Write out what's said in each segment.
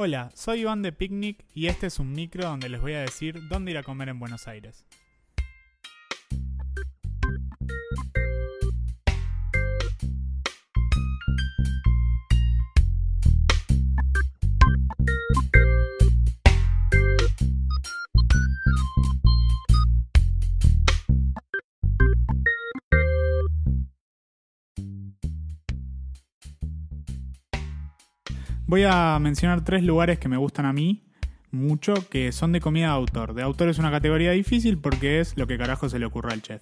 Hola, soy Iván de Picnic y este es un micro donde les voy a decir dónde ir a comer en Buenos Aires. Voy a mencionar tres lugares que me gustan a mí mucho, que son de comida de autor. De autor es una categoría difícil porque es lo que carajo se le ocurre al chef.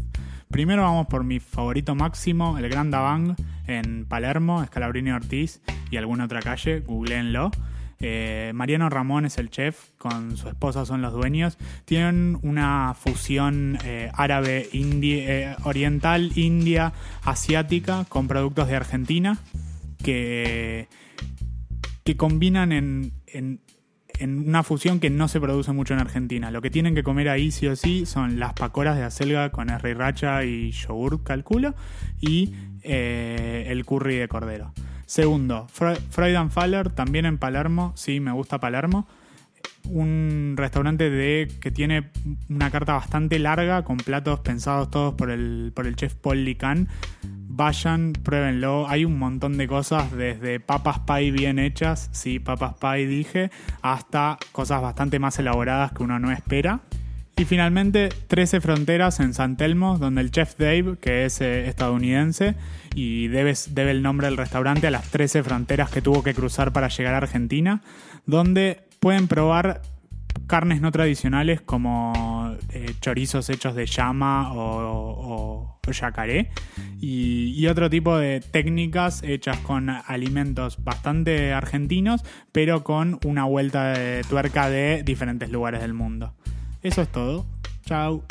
Primero vamos por mi favorito máximo, el Gran Davang, en Palermo, Escalabrini Ortiz y alguna otra calle, googleenlo. Eh, Mariano Ramón es el chef, con su esposa son los dueños. Tienen una fusión eh, árabe, eh, oriental, india, asiática, con productos de Argentina, que que combinan en, en, una fusión que no se produce mucho en Argentina. Lo que tienen que comer ahí sí o sí son las pacoras de acelga con racha y yogur, calculo, y eh, el curry de cordero. Segundo, Freud and Faller, también en Palermo, sí, me gusta Palermo. Un restaurante de, que tiene una carta bastante larga, con platos pensados todos por el, por el chef Paul Lican vayan, pruébenlo. Hay un montón de cosas, desde papas pie bien hechas, sí, papas pie dije, hasta cosas bastante más elaboradas que uno no espera. Y finalmente, 13 Fronteras en San Telmo, donde el chef Dave, que es eh, estadounidense y debe, debe el nombre del restaurante a las 13 fronteras que tuvo que cruzar para llegar a Argentina, donde pueden probar carnes no tradicionales como eh, chorizos hechos de llama o, yacaré y, otro tipo de técnicas hechas con alimentos bastante argentinos pero con una vuelta de tuerca de diferentes lugares del mundo. Eso es todo. Chao.